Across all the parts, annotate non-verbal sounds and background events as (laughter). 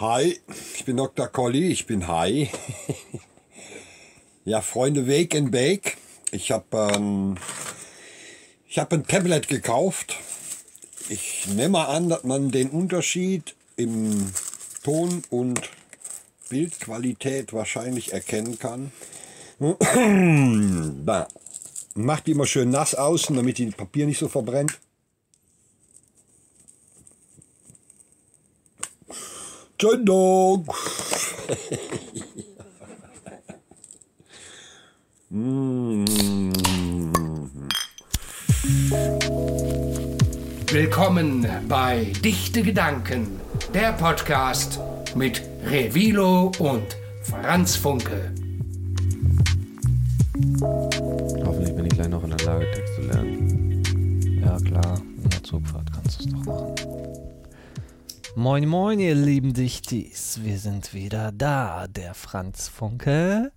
Hi, ich bin Dr. Colli, ich bin Hi. (laughs) ja, Freunde, Wake and Bake. Ich habe ähm, ich hab ein Tablet gekauft. Ich nehme an, dass man den Unterschied im Ton- und Bildqualität wahrscheinlich erkennen kann. (clears throat) Macht die immer schön nass außen, damit die Papier nicht so verbrennt. Zündung! Willkommen bei Dichte Gedanken, der Podcast mit Revilo und Franz Funke. Hoffentlich bin ich gleich noch in der Lage, Text zu lernen. Ja klar, in der Zugfahrt kannst du es doch machen. Moin moin ihr lieben Dichtis, wir sind wieder da, der Franz Funke.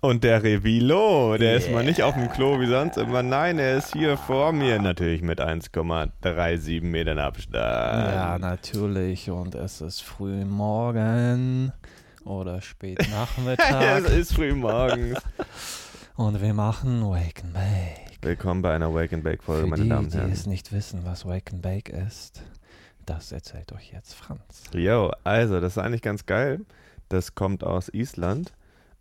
Und der Revilo, der ist mal nicht auf dem Klo wie sonst immer. Nein, er ist hier vor mir. Natürlich mit 1,37 Metern Abstand. Ja, natürlich und es ist früh morgen oder spät (laughs) es Nachmittag ist früh morgens. (laughs) und wir machen Wake and Bake. Willkommen bei einer Wake and Bake Folge, Für meine die, Damen und die Herren. es nicht wissen, was Wake and Bake ist, das erzählt euch jetzt Franz. Jo, also, das ist eigentlich ganz geil. Das kommt aus Island.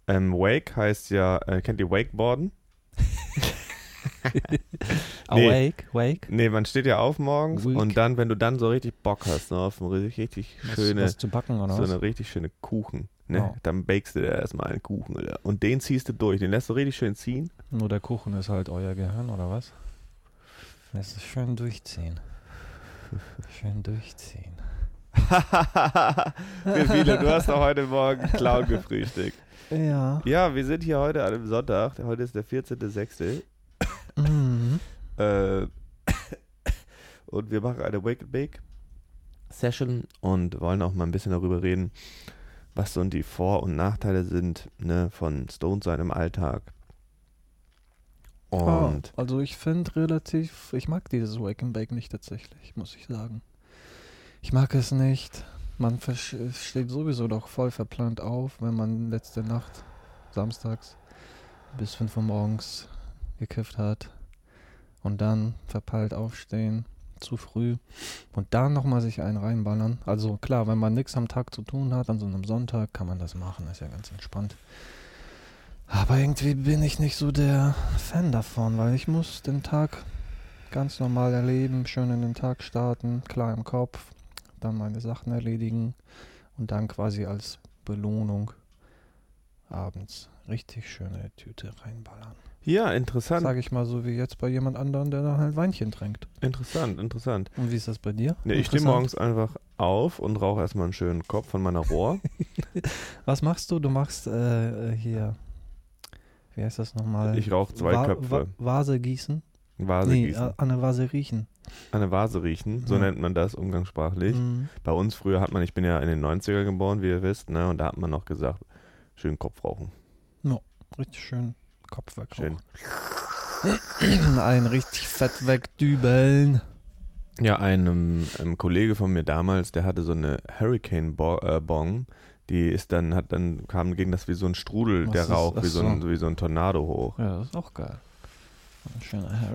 Ähm, Wake heißt ja, äh, kennt ihr Wakeboarden? (laughs) Nee. Awake, Wake, Nee, man steht ja auf morgens Wake. und dann, wenn du dann so richtig Bock hast, ne, auf ein richtig, was, schöne, was zu backen oder so was? eine richtig schöne Kuchen, ne? Ja. Dann bakst du dir erstmal einen Kuchen, oder? Und den ziehst du durch, den lässt du richtig schön ziehen. Nur der Kuchen ist halt euer Gehirn, oder was? Lässt es schön durchziehen. Schön durchziehen. (laughs) Wie viele? Du hast doch heute Morgen Clown gefrühstückt. Ja. Ja, wir sind hier heute an einem Sonntag. Heute ist der 14.06. Mhm. Äh, und wir machen eine Wake and Bake Session und wollen auch mal ein bisschen darüber reden, was so die Vor- und Nachteile sind ne, von Stone sein im Alltag. Und Ah, also ich finde relativ, ich mag dieses Wake and Bake nicht tatsächlich, muss ich sagen. Ich mag es nicht. Man steht sowieso doch voll verplant auf, wenn man letzte Nacht, samstags, bis 5 Uhr morgens gekifft hat. Und dann verpeilt aufstehen, zu früh. Und dann nochmal sich einen reinballern. Also klar, wenn man nichts am Tag zu tun hat, an so einem Sonntag, kann man das machen, ist ja ganz entspannt. Aber irgendwie bin ich nicht so der Fan davon, weil ich muss den Tag ganz normal erleben, schön in den Tag starten, klar im Kopf, dann meine Sachen erledigen und dann quasi als Belohnung abends richtig schöne Tüte reinballern. ja, interessant, Sage ich mal so wie jetzt bei jemand anderem, der dann halt Weinchen trinkt. interessant, interessant. Und wie ist das bei dir? Nee, ich stehe morgens einfach auf und rauche erstmal einen schönen Kopf von meiner Rohr. (laughs) Was machst du? Du machst äh, äh, hier, wie heißt das nochmal? Ich rauche zwei Va- Köpfe. Va Vase gießen? Vase nee, gießen. äh, an der Vase riechen. An der Vase riechen, so Ja. nennt man das umgangssprachlich. Mhm. Bei uns früher hat man, ich bin ja in den 90er geboren, wie ihr wisst, ne, und da hat man noch gesagt, schön Kopf rauchen. Richtig schön Kopf weg. Schön. (clears throat) Ein richtig fett wegdübeln. Ja, ein, ähm, ein Kollege von mir damals, der hatte so eine Hurricane Bo äh, Bong, die ist dann, hat dann, kam, ging das wie so ein Strudel, Was der ist- Rauch, wie so, ein, wie so ein Tornado hoch. Ja, das ist auch geil.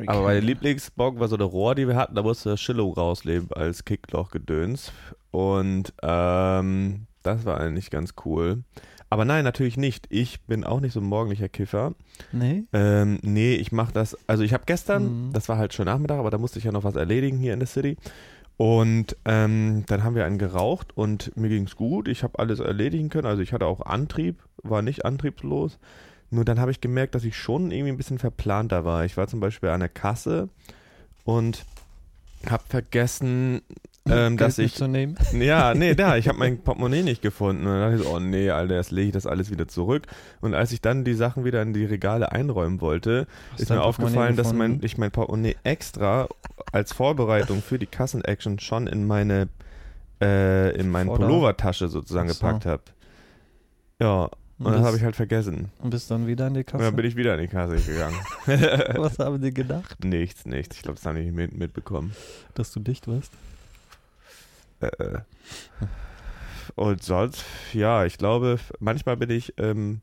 Aber meine Lieblingsbong war so eine Rohr, die wir hatten, da musste das Schillow rausleben als Kickloch-Gedöns. Und ähm, das war eigentlich ganz cool. Aber nein, natürlich nicht. Ich bin auch nicht so ein morgendlicher Kiffer. Nee? Ähm, nee, ich mach das, also ich habe gestern, Mhm. das war halt schon Nachmittag, aber da musste ich ja noch was erledigen hier in der City. Und ähm, dann haben wir einen geraucht und mir ging's gut. Ich habe alles erledigen können. Also ich hatte auch Antrieb, war nicht antriebslos. Nur dann habe ich gemerkt, dass ich schon irgendwie ein bisschen verplanter war. Ich war zum Beispiel an der Kasse und habe vergessen, ähm, dass ich mitzunehmen. (laughs) ja, nee, da, ich habe mein (laughs) Portemonnaie nicht gefunden. Und dann dachte ich so, oh nee, Alter, jetzt lege ich das alles wieder zurück. Und als ich dann die Sachen wieder in die Regale einräumen wollte, Hast ist mir aufgefallen, dass mein, ich mein Portemonnaie extra als Vorbereitung für die Kassenaction schon in meine, äh, in meine Pullovertasche sozusagen so. gepackt habe. Ja, und das bist- habe ich halt vergessen. Und bist dann wieder in die Und Kasse. dann bin ich wieder in die Kasse gegangen. (laughs) Was haben die gedacht? nichts, nichts. Ich glaube, das haben die nicht mit, mitbekommen. Dass du dicht wirst? Äh, äh. und sonst, ja, ich glaube, manchmal bin ich, ähm,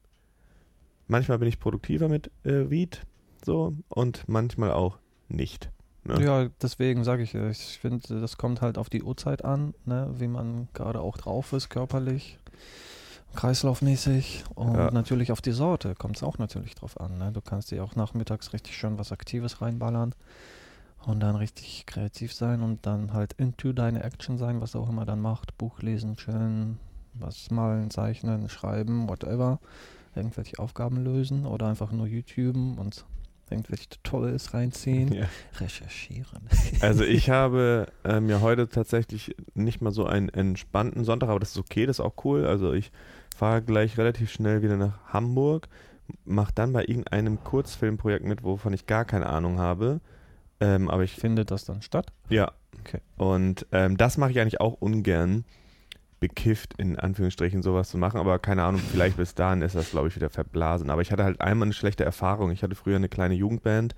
manchmal bin ich produktiver mit äh, Weed, so, und manchmal auch nicht. Ne? Ja, deswegen sage ich, äh, ich finde, das kommt halt auf die Uhrzeit an, ne, wie man gerade auch drauf ist, körperlich, kreislaufmäßig und Ja. natürlich auf die Sorte kommt es auch natürlich drauf an. Ne? Du kannst dir auch nachmittags richtig schön was Aktives reinballern und dann richtig kreativ sein und dann halt into deine Action sein, was auch immer dann macht. Buch lesen, chillen, was malen, zeichnen, schreiben, whatever. Irgendwelche Aufgaben lösen oder einfach nur YouTuben und irgendwelche Tutorials reinziehen, (laughs) Ja. recherchieren. Also ich (laughs) habe ähm, ja heute tatsächlich nicht mal so einen entspannten Sonntag, aber das ist okay, das ist auch cool. Also ich fahre gleich relativ schnell wieder nach Hamburg, mache dann bei irgendeinem Kurzfilmprojekt mit, wovon ich gar keine Ahnung habe. Ähm, aber ich Findet das dann statt? Ja. Okay. Und ähm, das mache ich eigentlich auch ungern, bekifft in Anführungsstrichen sowas zu machen. Aber keine Ahnung, vielleicht bis dahin ist das, glaube ich, wieder verblasen. Aber ich hatte halt einmal eine schlechte Erfahrung. Ich hatte früher eine kleine Jugendband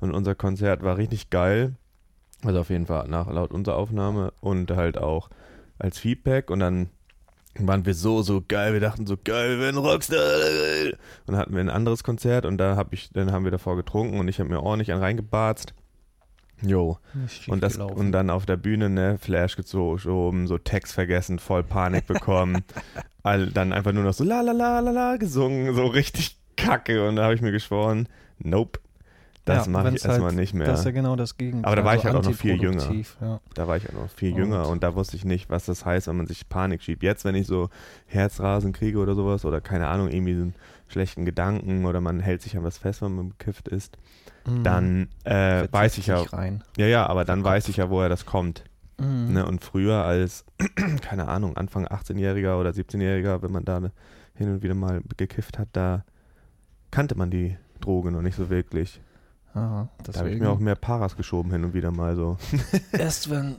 und unser Konzert war richtig geil. Also auf jeden Fall nach laut unserer Aufnahme und halt auch als Feedback. Und dann waren wir so, so geil. Wir dachten so geil, wir werden Rockstar. Und dann hatten wir ein anderes Konzert und da hab ich, dann haben wir davor getrunken und ich habe mir ordentlich einen reingebarzt. Jo. Und, das, und dann auf der Bühne, ne, Flash geschoben, so Text vergessen, voll Panik bekommen. (laughs) All, dann einfach nur noch so la la la la la gesungen, so richtig kacke. Und da habe ich mir geschworen, nope, das Ja, mache ich erstmal halt- nicht mehr. Das ist ja genau das Gegenteil. Aber da war ich so halt auch noch viel jünger. Ja. Da war ich ja noch viel Und- jünger und da wusste ich nicht, was das heißt, wenn man sich Panik schiebt. Jetzt, wenn ich so Herzrasen kriege oder sowas oder keine Ahnung, irgendwie so einen schlechten Gedanken oder man hält sich an was fest, wenn man bekifft ist, Mhm. dann äh, weiß ich ja, Rein. ja, ja, aber dann weiß ich ja, woher das kommt. Mhm. Ne? Und früher als, (clears throat) keine Ahnung, Anfang 18-Jähriger oder 17-Jähriger, wenn man da hin und wieder mal gekifft hat, da kannte man die Droge noch nicht so wirklich. Aha, Da habe ich mir auch mehr Paras geschoben hin und wieder mal so. (laughs) Erst wenn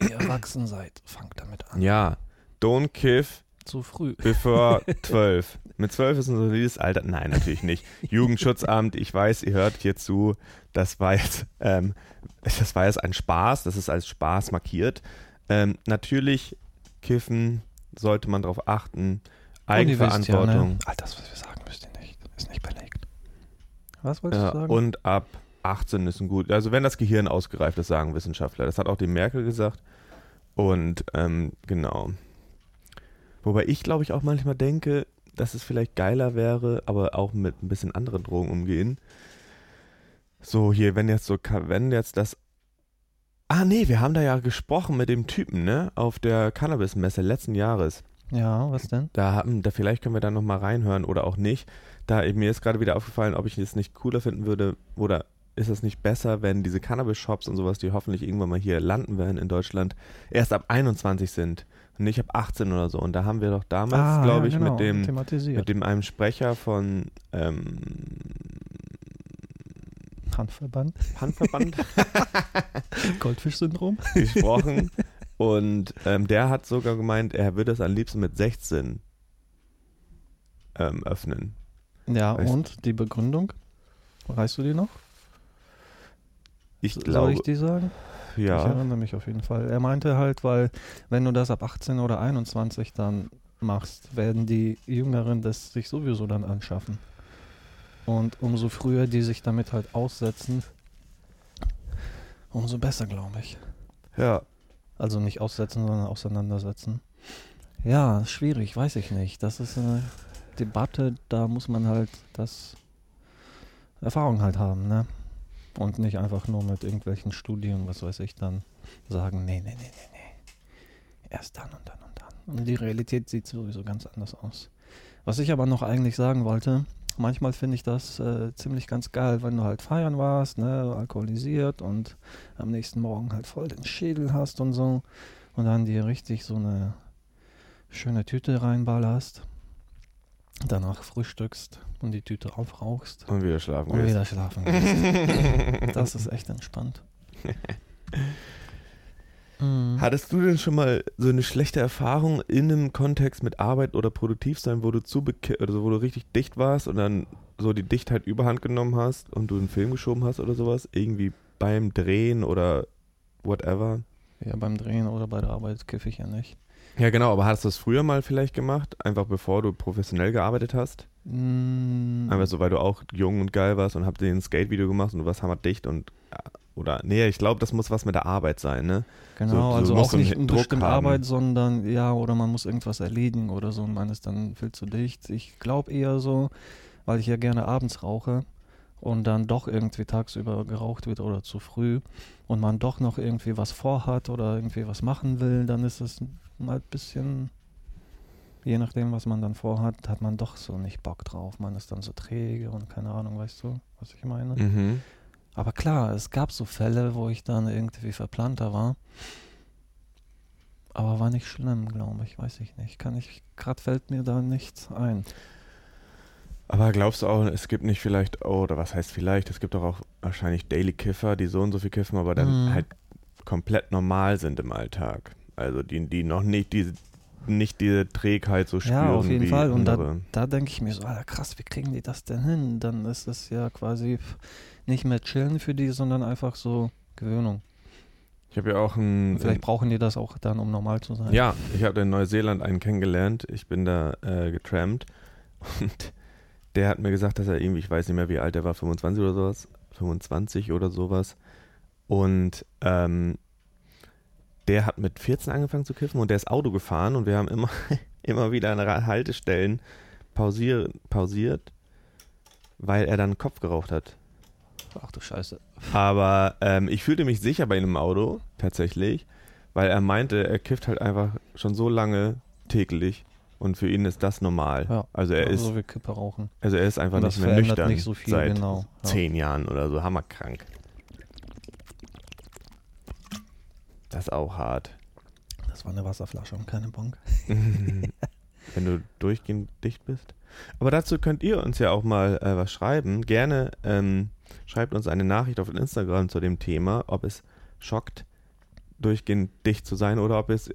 ihr erwachsen seid, fangt damit an. Ja, don't kiff Zu früh. bevor 12. (laughs) Mit 12 ist ein solides Alter. Nein, natürlich nicht. Jugendschutzamt, ich weiß, ihr hört hier zu. Das war jetzt, ähm, das war jetzt ein Spaß. Das ist als Spaß markiert. Ähm, natürlich, Kiffen sollte man darauf achten. Wisst Eigenverantwortung. Ja, ne? All das, was wir sagen, müsst ihr nicht. Ist nicht belegt. Was wolltest Ja, du sagen? und ab 18 ist ein gut, also wenn das Gehirn ausgereift ist, sagen Wissenschaftler. Das hat auch die Merkel gesagt. Und ähm, genau. Wobei ich, glaube ich, auch manchmal denke, dass es vielleicht geiler wäre, aber auch mit ein bisschen anderen Drogen umgehen. So, hier, wenn jetzt so, wenn jetzt das. Ah, nee, wir haben da ja gesprochen mit dem Typen, ne? Auf der Cannabis-Messe letzten Jahres. ja, was denn? Da haben, da vielleicht können wir da nochmal reinhören oder auch nicht. Da mir ist gerade wieder aufgefallen, ob ich es nicht cooler finden würde oder ist es nicht besser, wenn diese Cannabis-Shops und sowas, die hoffentlich irgendwann mal hier landen werden in Deutschland, erst ab 21 sind und nicht ab 18 oder so. Und da haben wir doch damals, Ah, glaube ja, ich, genau, mit dem mit dem einem Sprecher von ähm, Handverband, Handverband (laughs) Goldfisch-Syndrom. (laughs) gesprochen und ähm, der hat sogar gemeint, er würde es am liebsten mit 16 ähm, öffnen. Ja, Weißt- und die Begründung? Weißt du die noch? Ich Soll glaube, ich die sagen? Ich ja. erinnere mich auf jeden Fall. Er meinte halt, weil wenn du das ab 18 oder 21 dann machst, werden die Jüngeren das sich sowieso dann anschaffen. Und umso früher die sich damit halt aussetzen, umso besser, glaube ich. Ja, Also nicht aussetzen, sondern auseinandersetzen. Ja, schwierig, weiß ich nicht. Das ist eine Debatte, da muss man halt das Erfahrung halt haben, ne? Und nicht einfach nur mit irgendwelchen Studien, was weiß ich, dann sagen, nee, nee, nee, nee, nee. Erst dann und dann und dann. Und die Realität sieht sowieso ganz anders aus. Was ich aber noch eigentlich sagen wollte, manchmal finde ich das äh, ziemlich ganz geil, wenn du halt feiern warst, ne, alkoholisiert und am nächsten Morgen halt voll den Schädel hast und so und dann dir richtig so eine schöne Tüte reinballerst, danach frühstückst und die Tüte aufrauchst und wieder schlafen und gehst. wieder schlafen gehst. (laughs) das ist echt entspannt. (laughs) Mhm. Hattest du denn schon mal so eine schlechte Erfahrung in einem Kontext mit Arbeit oder Produktivsein, wo du zu also wo du richtig dicht warst und dann so die Dichtheit überhand genommen hast und du einen Film geschoben hast oder sowas? Irgendwie beim Drehen oder whatever? Ja, beim Drehen oder bei der Arbeit kiffe ich ja nicht. Ja, genau, aber hast du es früher mal vielleicht gemacht, einfach bevor du professionell gearbeitet hast? Mm, Einfach so, weil du auch jung und geil warst und habt den Skate-Video gemacht und du warst hammerdicht und ja, oder nee, ich glaube, das muss was mit der Arbeit sein, ne? Genau, So, also auch nicht haben. Arbeit, sondern ja, oder man muss irgendwas erledigen oder so und man ist dann viel zu dicht. Ich glaube eher so, weil ich ja gerne abends rauche und dann doch irgendwie tagsüber geraucht wird oder zu früh und man doch noch irgendwie was vorhat oder irgendwie was machen will, dann ist es mal ein bisschen, je nachdem, was man dann vorhat, hat man doch so nicht Bock drauf. Man ist dann so träge und keine Ahnung, weißt du, was ich meine? Mhm. Aber klar, es gab so Fälle, wo ich dann irgendwie verplanter war. Aber war nicht schlimm, glaube ich, weiß ich nicht. Kann ich, gerade fällt mir da nichts ein. Aber glaubst du auch, es gibt nicht vielleicht, oh, oder was heißt vielleicht, es gibt doch auch wahrscheinlich Daily Kiffer, die so und so viel kiffen, aber dann Mhm. halt komplett normal sind im Alltag. Also die, die noch nicht diese, nicht diese Trägheit so spüren Ja, auf jeden wie Fall. Und da, andere. da denke ich mir so, Alter, krass, wie kriegen die das denn hin? Dann ist es ja quasi nicht mehr chillen für die, sondern einfach so Gewöhnung. ich habe ja auch ein, Vielleicht brauchen die das auch dann, um normal zu sein. Ja, ich habe in Neuseeland einen kennengelernt. Ich bin da äh, getrampt und der hat mir gesagt, dass er irgendwie, ich weiß nicht mehr, wie alt er war, 25 oder sowas, 25 oder sowas. Und ähm, der hat mit 14 angefangen zu kiffen und der ist Auto gefahren und wir haben immer, (laughs) immer wieder an Haltestellen pausier, pausiert, weil er dann einen Kopf geraucht hat. Ach du Scheiße. Aber ähm, ich fühlte mich sicher bei ihm im Auto, tatsächlich, weil er meinte, er kifft halt einfach schon so lange täglich und für ihn ist das normal. Ja. Also er ist, so wie Kippe rauchen. also er ist einfach nicht mehr nüchtern nicht so viel, seit genau. Ja. zehn Jahren oder so, hammerkrank. Das ist auch hart. Das war eine Wasserflasche und keine Bonk. (laughs) Wenn du durchgehend dicht bist. Aber dazu könnt ihr uns ja auch mal äh, was schreiben. Gerne ähm, schreibt uns eine Nachricht auf Instagram zu dem Thema, ob es schockt, durchgehend dicht zu sein oder ob es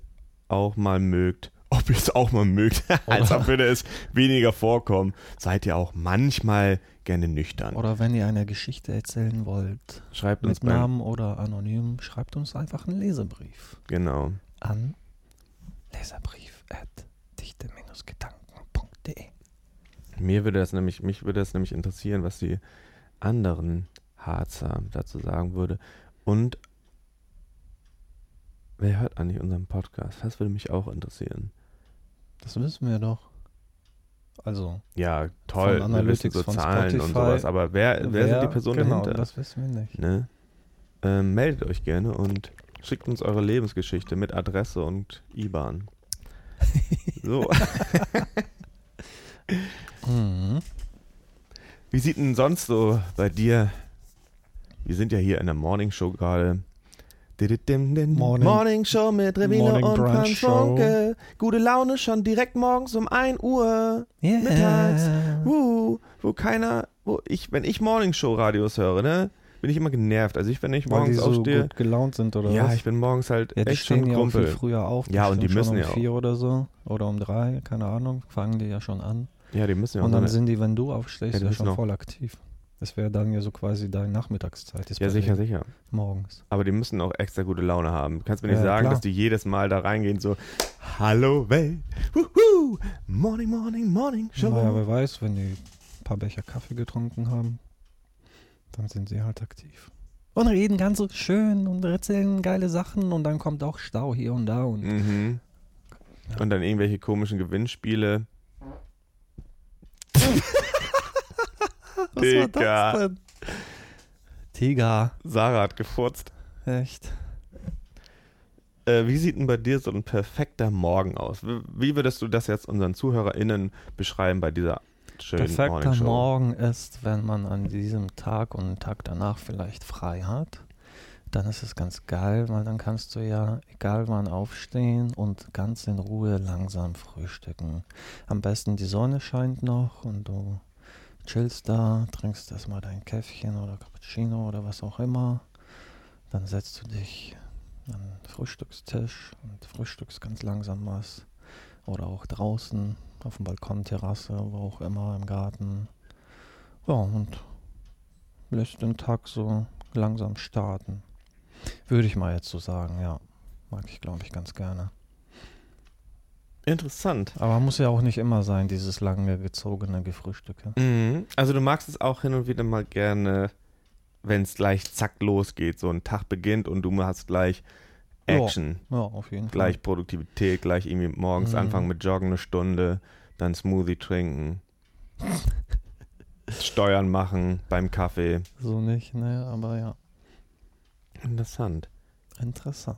auch mal mögt. Ob ihr es auch mal mögt, (laughs) als ob würde es weniger vorkommen. Seid ihr auch manchmal gerne nüchtern. Oder wenn ihr eine Geschichte erzählen wollt, schreibt uns mit Namen oder anonym, schreibt uns einfach einen Leserbrief Genau. an leserbrief at dichte-gedanken.de. Mir würde das nämlich, mich würde das nämlich interessieren, was die anderen Harzer dazu sagen würde. Und wer hört eigentlich unseren Podcast? Das würde mich auch interessieren. Das wissen wir doch. Also, Ja, toll, Von wir wissen so Zahlen und Spotify. sowas, aber wer, wer, sind die Personen genau, dahinter? das wissen wir nicht. Ne? Ähm, meldet euch gerne und schickt uns eure Lebensgeschichte mit Adresse und IBAN. (laughs) So. Mhm. Wie sieht denn sonst so bei dir? Wir sind ja hier in der Morning Show gerade. Morning, Morning- Show mit Revino und Franz. Funke. Gute Laune schon direkt morgens um 1 Uhr. Mittags. Yeah. Uh, wo keiner, wo ich, wenn ich Morning Show Radios höre, ne, bin ich immer genervt. Also ich, wenn ich Weil die morgens so aufstehe, gut gelaunt sind oder ja, was? ich bin morgens halt ja, echt schon stehen ja Kumpel. früher auf. Ja, und die müssen ja um auch. vier oder so. Oder um drei, keine Ahnung. Fangen die ja schon an. Ja, die müssen ja auch und dann sind die, wenn du aufstehst, Ja, ja, schon voll aktiv. Das wäre dann ja so quasi deine Nachmittagszeit. Ja, sicher, sicher. Morgens. Aber die müssen auch extra gute Laune haben. Du kannst mir nicht Ja, sagen, klar. dass die jedes Mal da reingehen so, Hallo Welt, wuhu, Morning, Morning, Morning Show. Naja, wer weiß, wenn die ein paar Becher Kaffee getrunken haben, dann sind sie halt aktiv. Und reden ganz schön und erzählen geile Sachen und dann kommt auch Stau hier und da und Mhm. Ja. Und dann irgendwelche komischen Gewinnspiele. (laughs) Was Digga. denn? Tiger, Sarah hat gefurzt. echt. Äh, wie sieht denn bei dir so ein perfekter Morgen aus? Wie, würdest du das jetzt unseren ZuhörerInnen beschreiben bei dieser schönen Perfekter? Morgen ist, wenn man an diesem Tag und einen Tag danach vielleicht frei hat. Dann ist es ganz geil, weil dann kannst du ja, egal wann, aufstehen und ganz in Ruhe langsam frühstücken. Am besten die Sonne scheint noch und du chillst da, trinkst erstmal dein Käffchen oder Cappuccino oder was auch immer. Dann setzt du dich an den Frühstückstisch und frühstückst ganz langsam was. Oder auch draußen auf dem Balkon, Terrasse, wo auch immer, im Garten. Ja, und lässt den Tag so langsam starten. Würde ich mal jetzt so sagen, ja. Mag ich, glaube ich, ganz gerne. Interessant. Aber muss ja auch nicht immer sein, dieses lange gezogene Gefrühstücke. Mhm. Also du magst es auch hin und wieder mal gerne, wenn es gleich zack losgeht, so ein Tag beginnt und du hast gleich Ja. Action, Ja, auf jeden gleich Produktivität, gleich irgendwie morgens Mhm. anfangen mit Joggen eine Stunde, dann Smoothie trinken, (laughs) Steuern machen beim Kaffee. Fall. So nicht, ne, aber ja. Interessant. Interessant.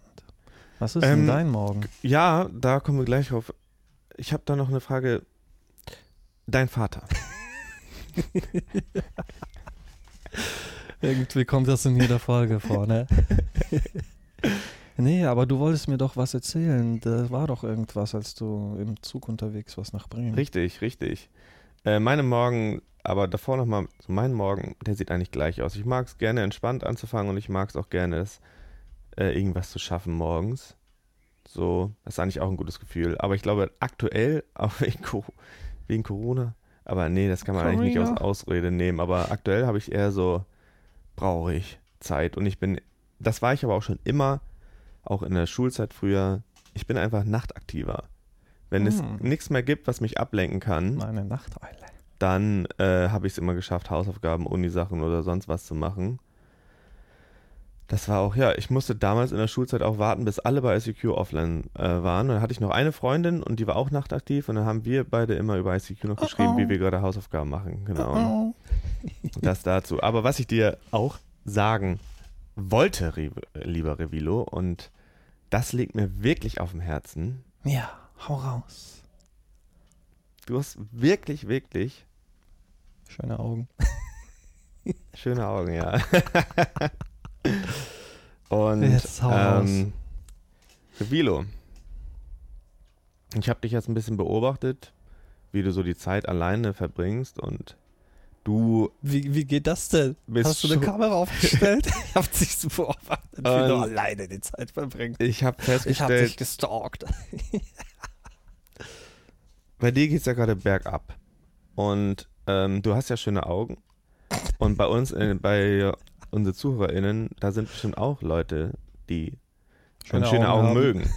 Was ist Ähm, denn dein Morgen? Ja, da kommen wir gleich drauf. Ich habe da noch eine Frage. Dein Vater. (laughs) Irgendwie kommt das in jeder Folge vor, ne? nee, aber du wolltest mir doch was erzählen. Da war doch irgendwas, als du im Zug unterwegs warst nach Bremen. Richtig, richtig. Äh, meine Morgen, aber davor nochmal, so mein Morgen, der sieht eigentlich gleich aus. Ich mag es gerne entspannt anzufangen und ich mag es auch gerne, es, äh, irgendwas zu schaffen morgens. So, das ist eigentlich auch ein gutes Gefühl. Aber ich glaube, aktuell, (laughs) auch wegen, Co wegen Corona, aber nee, das kann man eigentlich nicht Corona. als Ausrede nehmen. Aber aktuell habe ich eher so, brauche ich Zeit. Und ich bin, das war ich aber auch schon immer, auch in der Schulzeit früher, ich bin einfach nachtaktiver. Wenn es Hm. nichts mehr gibt, was mich ablenken kann, Meine Nachteile. dann äh, habe ich es immer geschafft, Hausaufgaben, Unisachen oder sonst was zu machen. Das war auch, ja, ich musste damals in der Schulzeit auch warten, bis alle bei ICQ offline äh, waren. Und dann hatte ich noch eine Freundin und die war auch nachtaktiv und dann haben wir beide immer über ICQ noch geschrieben, oh. wie wir gerade Hausaufgaben machen. Genau. Das dazu. Aber was ich dir auch sagen wollte, lieber Revilo, und das liegt mir wirklich auf dem Herzen. Ja, hau raus. Du hast wirklich, wirklich Schöne Augen. Schöne Augen, ja. (laughs) (laughs) Und Jetzt ähm, Vilo, ich habe dich jetzt ein bisschen beobachtet, wie du so die Zeit alleine verbringst und du Wie, wie geht das denn? Hast du eine Kamera aufgestellt? (laughs) ich hab dich so beobachtet, wie Ähm, du alleine die Zeit verbringst. ich habe Ich hab festgestellt, dich gestalkt. (laughs) bei dir geht's ja gerade bergab und ähm, du hast ja schöne Augen und bei uns, äh, bei unseren ZuhörerInnen, da sind bestimmt auch Leute, die schöne, schöne Augen, haben. mögen.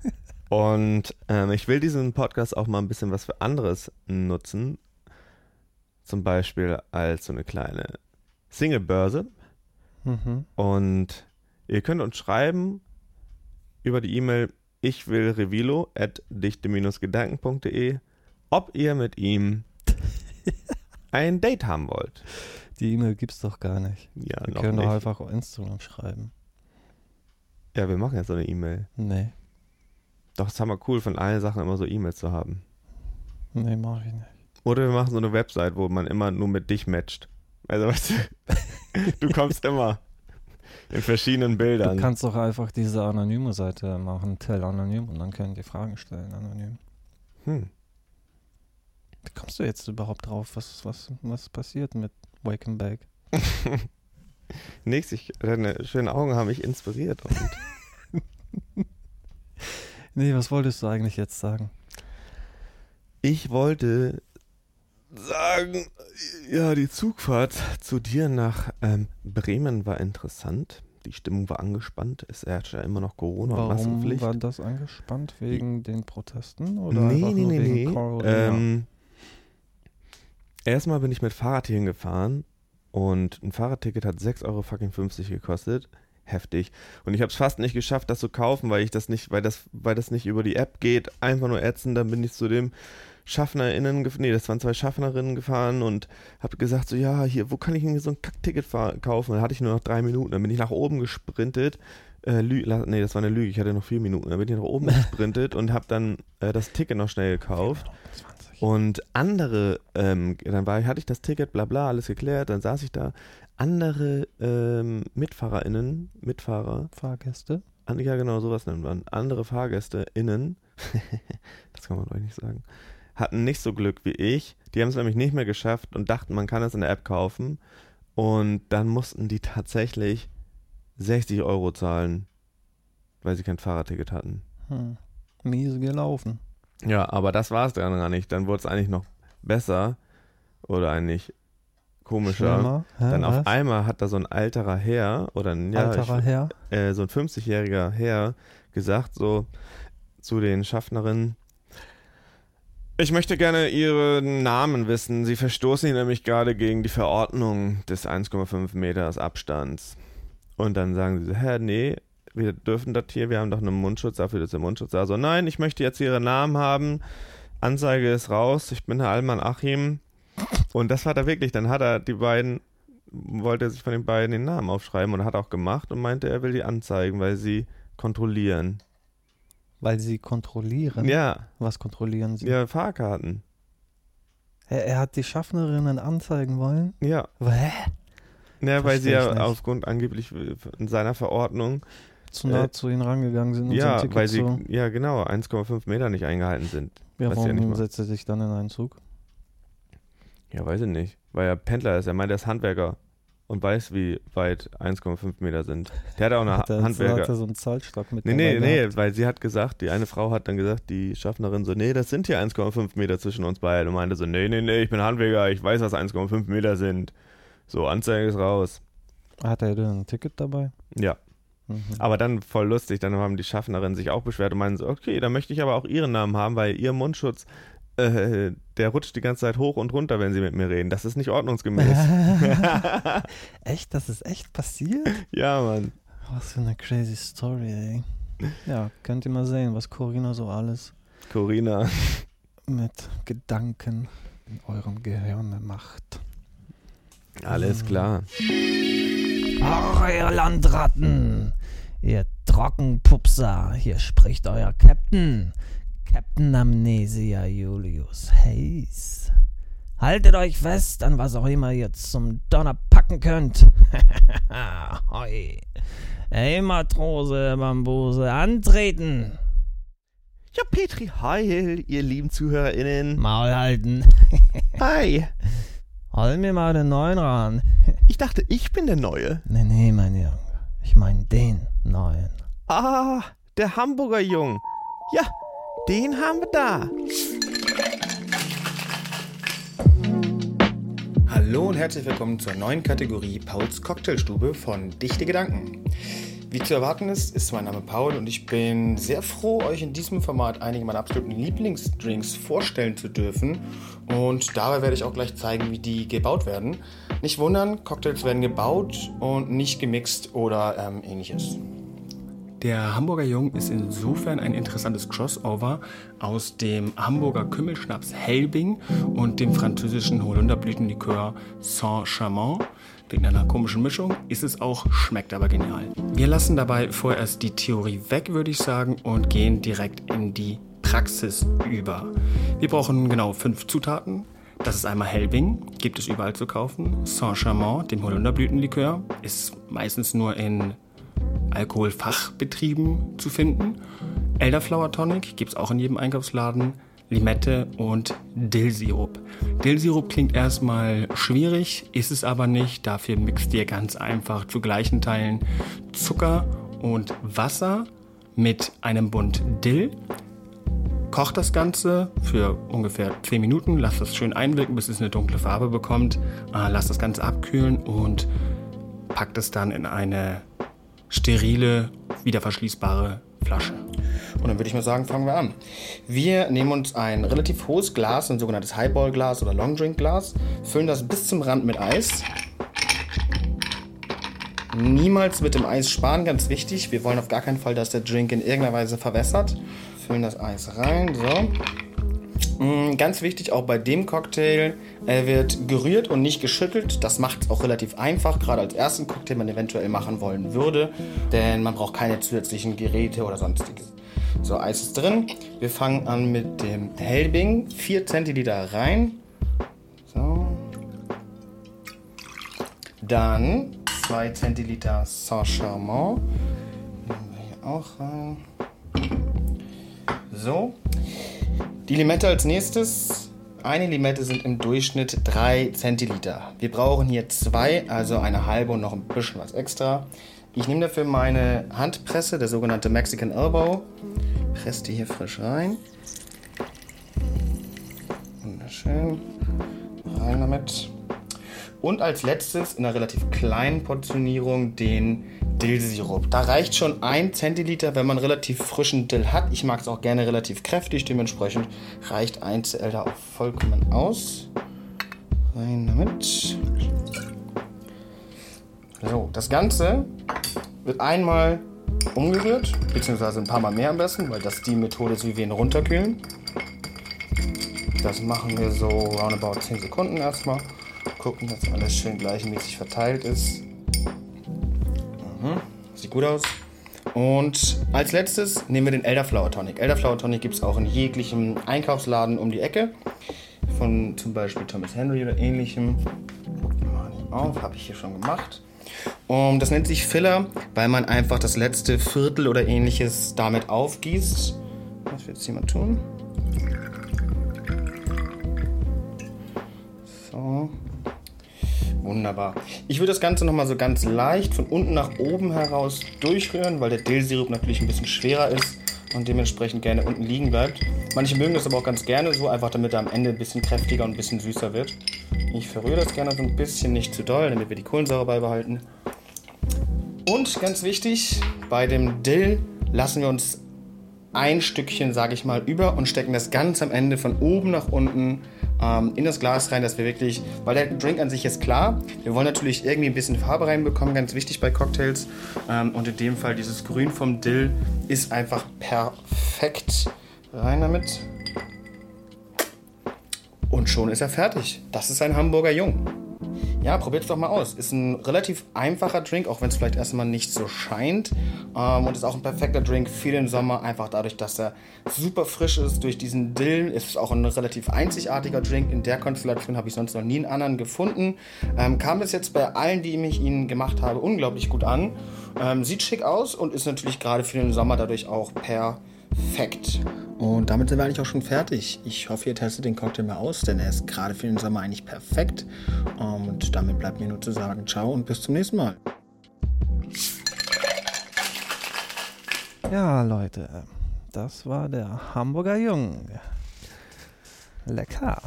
(laughs) Und ähm, ich will diesen Podcast auch mal ein bisschen was für anderes nutzen. Zum Beispiel als so eine kleine Single-Börse. Mhm. Und ihr könnt uns schreiben über die E-Mail ich will revilo at dichte-gedanken.de, ob ihr mit ihm (laughs) ein Date haben wollt. Die E-Mail gibt's doch gar nicht. Ja, Wir können nicht. doch einfach auf Instagram schreiben. ja, wir machen jetzt so eine E-Mail. Nee, Doch, es ist hammer cool, von allen Sachen immer so E-Mails zu haben. nee, mach ich nicht. Oder wir machen so eine Website, wo man immer nur mit dich matcht. Also weißt du, (laughs) du kommst immer in verschiedenen Bildern. Du kannst doch einfach diese anonyme Seite machen, Tell anonym, und dann können die Fragen stellen anonym. hm. Wie kommst du jetzt überhaupt drauf? Was, was, was passiert mit Wake and Bake? Nix, ich, deine schönen Augen haben mich inspiriert. Und (laughs) Nee, was wolltest du eigentlich jetzt sagen? ich wollte sagen, ja, die Zugfahrt zu dir nach ähm, Bremen war interessant. Die Stimmung war angespannt. Es herrscht ja immer noch Corona und Warum Maskenpflicht. war das angespannt? Wegen den Protesten? Oder nee, nee, nee, wegen nee. Corona? Ähm, erstmal bin ich mit Fahrrad hierhin gefahren und ein Fahrradticket hat 6,50 Euro fucking 50 gekostet. Heftig. Und ich habe es fast nicht geschafft, das zu kaufen, weil ich das nicht, weil das, weil das nicht über die App geht. Einfach nur ätzend. Dann bin ich zu dem SchaffnerInnen, gef- nee, das waren zwei Schaffnerinnen gefahren und habe gesagt, so, ja, hier, wo kann ich denn so ein Kackticket kaufen? Dann hatte ich nur noch drei Minuten. Dann bin ich nach oben gesprintet. Äh, nee, das war eine Lüge. Ich hatte noch vier Minuten. Dann bin ich nach oben gesprintet und habe dann äh, das Ticket noch schnell gekauft. 20. Und andere, ähm, dann war, hatte ich das Ticket, bla bla, alles geklärt, dann saß ich da. Andere ähm, MitfahrerInnen, Mitfahrer, Fahrgäste? an, ja genau, sowas nennt man, andere FahrgästeInnen, (laughs) das kann man euch nicht sagen, hatten nicht so Glück wie ich. Die haben es nämlich nicht mehr geschafft und dachten, man kann es in der App kaufen. Und dann mussten die tatsächlich 60 Euro zahlen, weil sie kein Fahrradticket hatten. Hm. Miese gelaufen. Ja, aber das war es dann gar nicht. Dann wurde es eigentlich noch besser oder eigentlich komischer. Hä, Dann auf was? einmal hat da so ein alterer Herr oder ein, ja, Alterer Herr? ich, äh, so ein 50-jähriger Herr gesagt so zu den Schaffnerinnen, Ich möchte gerne Ihren Namen wissen. Sie verstoßen nämlich gerade gegen die Verordnung des 1,5 Meters Abstands. Und dann sagen sie, hä, nee, wir dürfen das hier, wir haben doch einen Mundschutz, dafür ist der Mundschutz da. So, nein, ich möchte jetzt Ihren Namen haben. Anzeige ist raus, ich bin Herr Allmann Achim. Und das hat er wirklich, dann hat er die beiden, wollte er sich von den beiden den Namen aufschreiben und hat auch gemacht und meinte, er will die anzeigen, weil sie kontrollieren. Weil sie kontrollieren. Ja, Was kontrollieren sie? ja, Fahrkarten. Er, er hat die Schaffnerinnen anzeigen wollen. Ja, Hä? ja weil sie ja nicht. aufgrund angeblich in seiner Verordnung, Zu nah Äh, zu ihnen rangegangen sind und ja, so weil sie, so. ja genau, 1,5 Meter nicht eingehalten sind. Ja, was sie ja warum nicht machen. setzt er sich dann in einen Zug? Ja, weiß ich nicht. Weil er Pendler ist, er meint, er ist Handwerker und weiß, wie weit 1,5 Meter sind. Der hat auch eine (laughs) Hat er, Handwerker. hat er so einen Zahlstock mit Nee, nee, nee, weil sie hat gesagt, die eine Frau hat dann gesagt, die Schaffnerin so, nee, das sind hier 1,5 Meter zwischen uns beiden. Und meinte so, nee, nee, nee, ich bin Handwerker, ich weiß, was 1,5 Meter sind. So, Anzeige ist raus. Hat er denn ein Ticket dabei? Ja, Mhm. aber dann voll lustig, dann haben die Schaffnerinnen sich auch beschwert und meinen so, okay, dann möchte ich aber auch ihren Namen haben, weil ihr Mundschutz, äh, der rutscht die ganze Zeit hoch und runter, wenn sie mit mir reden. Das ist nicht ordnungsgemäß. (laughs) echt? Das ist echt passiert? ja, Mann. Was für eine crazy Story, ey. Ja, könnt ihr mal sehen, was Corinna so alles Corina. mit Gedanken in eurem Gehirn macht. Alles klar. Ach, ihr Landratten, ihr Trockenpupser, hier spricht euer Captain, Captain Amnesia Julius Hayes. Haltet euch fest an was auch immer ihr zum Donner packen könnt. (laughs) Hoi. Ey, Matrose, Bambuse, antreten. Ja, Petri, heil, ihr lieben ZuhörerInnen. Maul halten. (laughs) Hi. Hol mir mal den neuen ran. Ich dachte, ich bin der Neue. Nee, nee, mein Junge. Ich mein den neuen. Ah, der Hamburger Jung. Ja, den haben wir da. Hallo und herzlich willkommen zur neuen Kategorie Pauls Cocktailstube von Dichte Gedanken. Wie zu erwarten ist, ist mein Name Paul und ich bin sehr froh, euch in diesem Format einige meiner absoluten Lieblingsdrinks vorstellen zu dürfen. Und dabei werde ich auch gleich zeigen, wie die gebaut werden. Nicht wundern, Cocktails werden gebaut und nicht gemixt oder ähm, ähnliches. Der Hamburger Jung ist insofern ein interessantes Crossover aus dem Hamburger Kümmelschnaps Helbing und dem französischen Holunderblütenlikör Saint-Chamond. Wegen einer komischen Mischung ist es auch, schmeckt aber genial. Wir lassen dabei vorerst die Theorie weg, würde ich sagen, und gehen direkt in die Praxis über. Wir brauchen genau fünf Zutaten. Das ist einmal Helbing, gibt es überall zu kaufen. Saint-Chamond, dem Holunderblütenlikör, ist meistens nur in Alkoholfachbetrieben zu finden. Elderflower Tonic gibt es auch in jedem Einkaufsladen. Limette und Dillsirup. Dillsirup klingt erstmal schwierig, ist es aber nicht. Dafür mixt ihr ganz einfach zu gleichen Teilen Zucker und Wasser mit einem Bund Dill. Kocht das Ganze für ungefähr 10 Minuten, lasst es schön einwirken, bis es eine dunkle Farbe bekommt. Äh, lasst das Ganze abkühlen und packt es dann in eine sterile, wieder verschließbare Flasche. Und dann würde ich mal sagen, fangen wir an. Wir nehmen uns ein relativ hohes Glas, ein sogenanntes Highball-Glas oder Longdrink-Glas, füllen das bis zum Rand mit Eis. Niemals mit dem Eis sparen, ganz wichtig. Wir wollen auf gar keinen Fall, dass der Drink in irgendeiner Weise verwässert. Füllen das Eis rein, so. Mm, Ganz wichtig auch bei dem Cocktail, er wird gerührt und nicht geschüttelt. Das macht es auch relativ einfach, gerade als ersten Cocktail man eventuell machen wollen würde, denn man braucht keine zusätzlichen Geräte oder sonstiges. So, Eis ist drin. Wir fangen an mit dem Helbing. 4 Zentiliter rein. So. Dann 2 Zentiliter Saint-Chamond. Nehmen wir hier auch rein. So. Die Limette als nächstes. Eine Limette sind im Durchschnitt 3 Zentiliter. Wir brauchen hier zwei, also eine halbe und noch ein bisschen was extra. Ich nehme dafür meine Handpresse, der sogenannte Mexican Elbow. Presse die hier frisch rein. Wunderschön. Rein damit. Und als letztes in einer relativ kleinen Portionierung den Dillsirup. Da reicht schon ein Zentiliter, wenn man relativ frischen Dill hat. Ich mag es auch gerne relativ kräftig, dementsprechend reicht ein Zl da auch vollkommen aus. Rein damit. So, das Ganze wird einmal umgerührt, beziehungsweise ein paar Mal mehr am besten, weil das die Methode ist, wie wir ihn runterkühlen. Das machen wir so roundabout 10 Sekunden erstmal. Gucken, dass alles schön gleichmäßig verteilt ist. Mhm. Sieht gut aus. Und als letztes nehmen wir den Elderflower Tonic. Elderflower Tonic gibt es auch in jeglichem Einkaufsladen um die Ecke. Von zum Beispiel Thomas Henry oder ähnlichem. Mal nicht auf, habe ich hier schon gemacht. Und das nennt sich Filler, weil man einfach das letzte Viertel oder ähnliches damit aufgießt. Was wird jetzt jemand tun? Wunderbar. Ich würde das Ganze nochmal so ganz leicht von unten nach oben heraus durchrühren, weil der Dillsirup natürlich ein bisschen schwerer ist und dementsprechend gerne unten liegen bleibt. Manche mögen das aber auch ganz gerne so, einfach damit er am Ende ein bisschen kräftiger und ein bisschen süßer wird. Ich verrühre das gerne so ein bisschen, nicht zu doll, damit wir die Kohlensäure beibehalten. Und ganz wichtig, bei dem Dill lassen wir uns ein Stückchen, sage ich mal, über und stecken das ganz am Ende von oben nach unten ähm, in das Glas rein, dass wir wirklich, weil der Drink an sich ist klar, wir wollen natürlich irgendwie ein bisschen Farbe reinbekommen, ganz wichtig bei Cocktails. Ähm, und in dem Fall dieses Grün vom Dill ist einfach perfekt. Rein damit. Und schon ist er fertig. Das ist ein Hamburger Jung. Ja, probiert es doch mal aus. Ist ein relativ einfacher Drink, auch wenn es vielleicht erstmal nicht so scheint. Ähm, und ist auch ein perfekter Drink für den Sommer, einfach dadurch, dass er super frisch ist. Durch diesen Dill ist es auch ein relativ einzigartiger Drink. In der Konstellation habe ich sonst noch nie einen anderen gefunden. Ähm, kam bis jetzt bei allen, die ich ihn gemacht habe, unglaublich gut an. Ähm, sieht schick aus und ist natürlich gerade für den Sommer dadurch auch perfekt. Und damit sind wir eigentlich auch schon fertig. Ich hoffe, ihr testet den Cocktail mal aus, denn er ist gerade für den Sommer eigentlich perfekt. Und damit bleibt mir nur zu sagen, ciao und bis zum nächsten Mal. Ja, Leute, das war der Hamburger Jung. Lecker.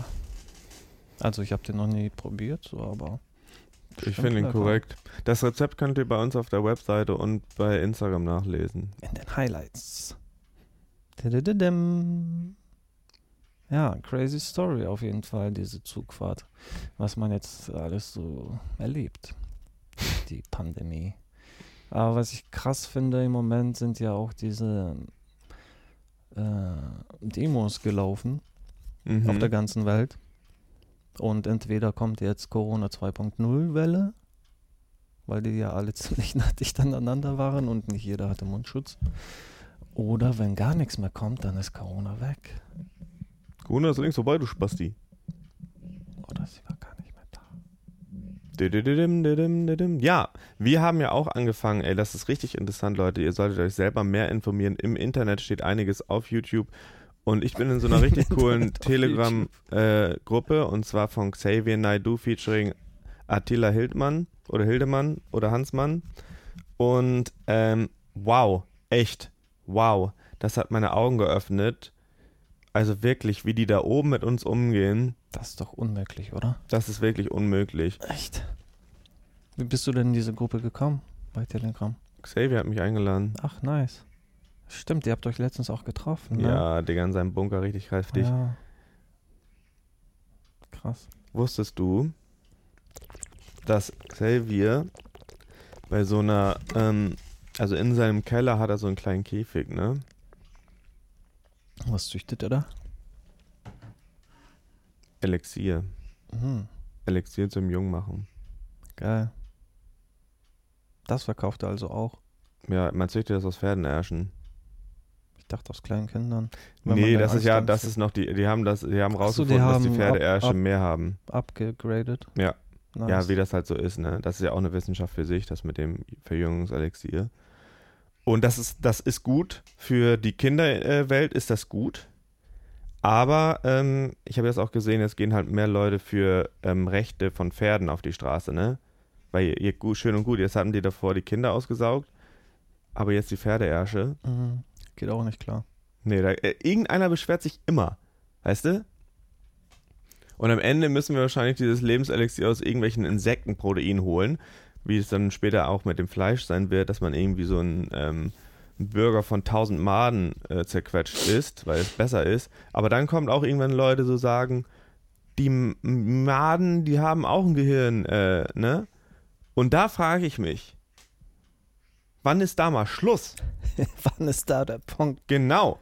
Also ich habe den noch nie probiert, so, aber Ich finde ihn korrekt. Das Rezept könnt ihr bei uns auf der Webseite und bei Instagram nachlesen. in den Highlights. Ja, crazy Story auf jeden Fall, diese Zugfahrt. Was man jetzt alles so erlebt. Die Pandemie. Aber was ich krass finde im Moment sind ja auch diese äh, Demos gelaufen Mhm. auf der ganzen Welt. Und entweder kommt jetzt Corona 2.0 Welle, weil die ja alle (laughs) ziemlich dicht aneinander waren und nicht jeder hatte Mundschutz. Oder wenn gar nichts mehr kommt, dann ist Corona weg. Corona ist links vorbei, du Spasti. Oder sie war gar nicht mehr da. Ja, wir haben ja auch angefangen, ey, das ist richtig interessant, Leute. Ihr solltet euch selber mehr informieren. Im Internet steht einiges auf YouTube. Und ich bin in so einer richtig coolen Telegram-Gruppe und zwar von Xavier Naidu featuring Attila Hildmann oder Hildemann oder Hansmann. Und ähm, wow, echt, wow, das hat meine Augen geöffnet. Also wirklich, wie die da oben mit uns umgehen, Das ist doch unmöglich, oder? das ist wirklich unmöglich. Echt? Wie bist du denn in diese Gruppe gekommen bei Telegram? Xavier hat mich eingeladen. Ach, nice. Stimmt, ihr habt euch letztens auch getroffen, ne? Ja, Digga, in seinem Bunker richtig kräftig. Ja. Krass. Wusstest du, dass Xavier bei so einer, ähm, also in seinem Keller hat er so einen kleinen Käfig, ne? Was züchtet er da? Elixier. Mhm. Elixier zum Jungmachen. Geil. Das verkauft er also auch. Ja, man züchtet das aus Pferdenärschen. Ich dachte aus kleinen Kindern. Nee, da das ist ja, haben das ist noch die, die haben das, die haben Ach so, rausgefunden, die dass die haben Pferdeärsche mehr haben. Abgegradet. Ja. Nice. Ja, wie das halt so ist, ne? Das ist ja auch eine Wissenschaft für sich, das mit dem Verjüngungselixier. Und das ist, das ist gut. Für die Kinderwelt ist das gut. Aber ähm, ich habe jetzt auch gesehen, es gehen halt mehr Leute für ähm, Rechte von Pferden auf die Straße, ne? Weil ihr, ihr, schön und gut, jetzt hatten die davor die Kinder ausgesaugt, aber jetzt die Pferdeärsche. Mhm. Geht auch nicht klar. Nee, da, äh, irgendeiner beschwert sich immer, weißt du? Und am Ende müssen wir wahrscheinlich dieses Lebenselixier aus irgendwelchen Insektenproteinen holen. Wie es dann später auch mit dem Fleisch sein wird, dass man irgendwie so ein ähm, Burger von 1000 Maden äh, zerquetscht ist, weil es besser ist. Aber dann kommt auch irgendwann Leute so sagen, die Maden, die haben auch ein Gehirn, äh, ne? Und da frage ich mich, wann ist da mal Schluss? (laughs) Wann ist da der Punkt? Genau.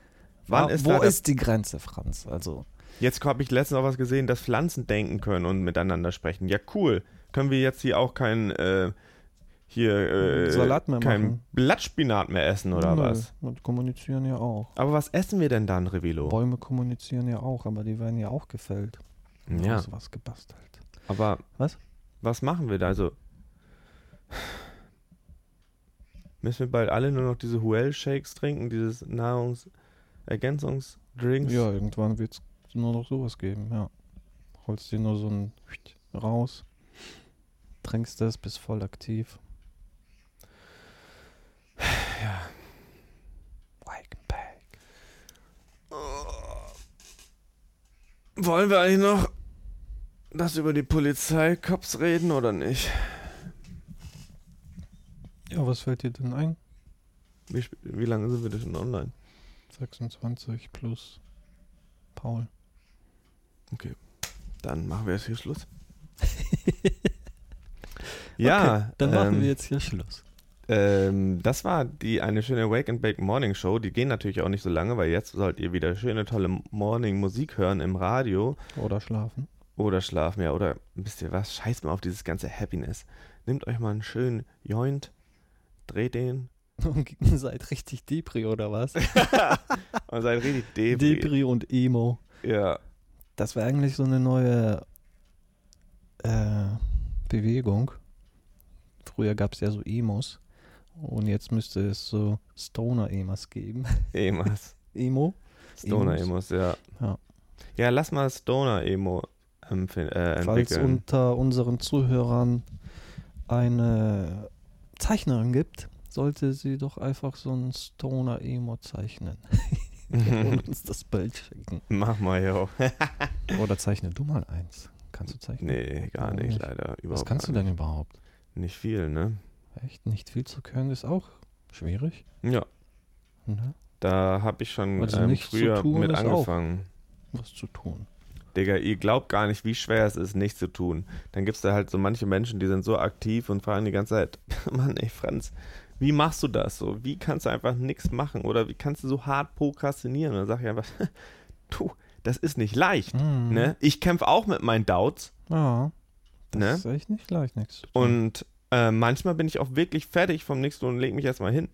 Wann Wa- ist Wo ist die Grenze, Franz? Also, Jetzt habe ich letztens auch was gesehen, dass Pflanzen denken können und miteinander sprechen. Ja, cool. Können wir jetzt hier auch kein äh, hier äh, Salat mehr kein machen? Blattspinat mehr essen oder nö, was? Und kommunizieren ja auch. Aber was essen wir denn dann, Revilo? Bäume kommunizieren ja auch, aber die werden ja auch gefällt. Ja, Aus was gebastelt. aber Was? was machen wir da? Also müssen wir bald alle nur noch diese Huel-Shakes trinken, dieses Nahrungsergänzungsdrinks? Ja, irgendwann wird es nur noch sowas geben, ja. Holst dir nur so ein raus, trinkst das, bist voll aktiv. Ja. Wake back. Wollen wir eigentlich noch das über die Polizeikops reden oder nicht? Ja, was fällt dir denn ein? Wie, wie lange sind wir denn schon online? 26 plus Paul. Dann machen wir jetzt hier Schluss. (laughs) ja, okay, dann machen ähm, wir jetzt hier Schluss. Ähm, das war die eine schöne Wake and Bake Morning Show. Die gehen natürlich auch nicht so lange, weil jetzt sollt ihr wieder schöne, tolle Morning Musik hören im Radio Oder schlafen. oder schlafen. Ja, oder wisst ihr was? Scheißt mal auf dieses ganze Happiness. Nehmt euch mal einen schönen Joint, dreht den Und (laughs) seid richtig Depri oder was? (laughs) und seid richtig Debris. Depri und Emo. Ja, Das wäre eigentlich so eine neue äh, Bewegung. Früher gab es ja so Emos. Und jetzt müsste es so Stoner-Emos geben. (laughs) Emas. Emo? Stoner Emos. Emos, ja. Ja. Ja, lass mal Stoner Emo empfin- äh, Falls entwickeln. unter unseren Zuhörern eine Zeichnerin gibt, sollte sie doch einfach so ein Stoner-Emo zeichnen. (laughs) (laughs) und uns das Bild schicken. Mach mal, jo. Oder zeichne du mal eins. Kannst du zeichnen? Nee, gar nicht, nicht? leider. Überhaupt Was kannst du denn überhaupt? Nicht. Viel, ne? Echt? Nicht viel zu können ist auch schwierig. Ja, Ne? da habe ich schon Also ähm, früher tun mit angefangen. Was zu tun. Digga, ihr glaubt gar nicht, wie schwer es ist, nichts zu tun. Dann gibt es da halt so manche Menschen, die sind so aktiv und fragen die ganze Zeit, (laughs) Mann, ey Franz, wie machst du das so? Wie kannst du einfach nichts machen? Oder wie kannst du so hart prokrastinieren? Und dann sage ich einfach, (laughs) du, das ist nicht leicht. Mhm. Ne? Ich kämpfe auch mit meinen Doubts. Ja. Das Ne? ist echt nicht leicht, nichts. Und äh, manchmal bin ich auch wirklich fertig vom nächsten und leg mich erstmal hin,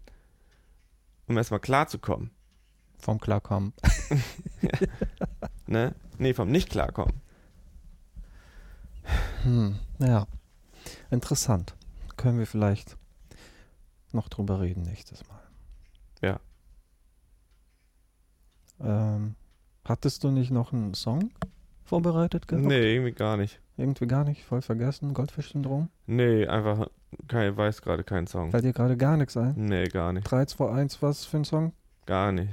um erstmal klarzukommen. Vom Klarkommen. (laughs) Ne? Nee, vom Nicht-Klarkommen. Hm. Ja. Interessant. Können wir vielleicht noch drüber reden nächstes Mal. Ja. Ähm, hattest du nicht noch einen Song vorbereitet gehabt? Nee, irgendwie gar nicht. Irgendwie gar nicht, voll vergessen. Goldfisch-Syndrom? Nee, einfach, kein, weiß gerade keinen Song. Fällt dir gerade gar nichts ein? Nee, gar nicht. 3, 2, 1, was für ein Song? Gar nicht.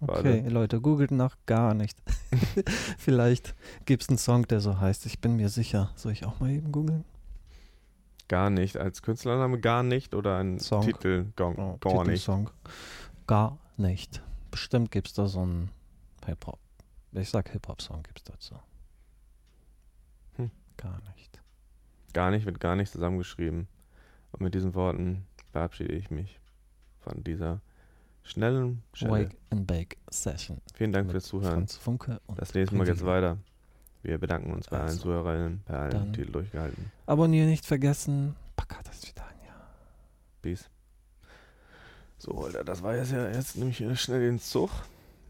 Okay, Warte. Leute, googelt nach gar nicht. (laughs) Vielleicht gibt es einen Song, der so heißt. Ich bin mir sicher. Soll ich auch mal eben googeln? Gar nicht. Als Künstlername gar nicht oder ein Song. Titel gar, Oh, gar nicht. Titelsong. Gar nicht. Bestimmt gibt es da so einen Hip-Hop. Ich sag Hip-Hop-Song gibt es dazu. Gar nicht. Gar nicht wird gar nicht zusammengeschrieben. Und mit diesen Worten verabschiede ich mich von dieser schnellen Stelle. Wake and Bake Session. Vielen Dank fürs Zuhören. Franz Funke und Das nächste Mal geht's Revilo. weiter. Wir bedanken uns bei allen Also, Zuhörerinnen, bei allen, die durchgehalten. Abonnieren nicht vergessen. Packa das wieder ein. Peace. So, Alter, das war jetzt ja jetzt nämlich schnell den Zug.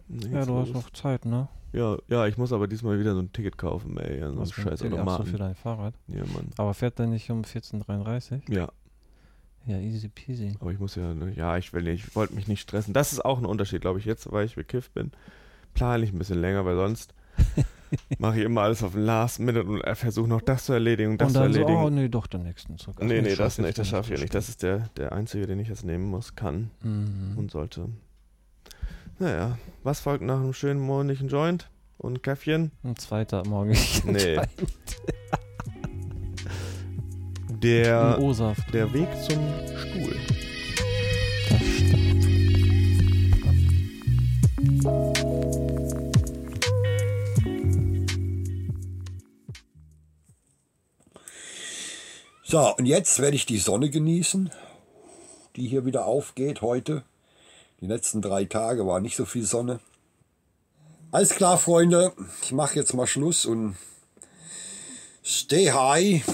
Und Ja, du hast noch Zeit, ne? Ja, ja, ich muss aber diesmal wieder so ein Ticket kaufen, ey. Ja, so ein scheiß? Ach so, Automaten. für dein Fahrrad. ja, Mann. Aber fährt der nicht um 14.33 Ja, Ja, easy peasy. aber ich muss ja, ne, ja, ich will nicht, ich wollte mich nicht stressen. Das ist auch ein Unterschied, glaube ich, jetzt, weil ich bekifft bin. Plane ich ein bisschen länger, weil sonst (laughs) mache ich immer alles auf den Last Minute und versuche noch das zu erledigen und das und zu dann so, erledigen. oh nee, doch den nächsten Zug. Nee, nee, das nicht, das schaffe ich nicht. Das ist der, der einzige, den ich jetzt nehmen muss, kann. Mhm. und sollte. Naja, was folgt nach einem schönen mondlichen Joint und Käffchen? Ein zweiter morgen. Nee. (laughs) Der, Ein O-Saft. der Weg zum Stuhl. Das stimmt. So, und jetzt werde ich die Sonne genießen, die hier wieder aufgeht heute. Die letzten drei Tage war nicht so viel Sonne. Alles klar, Freunde. Ich mache jetzt mal Schluss und stay high.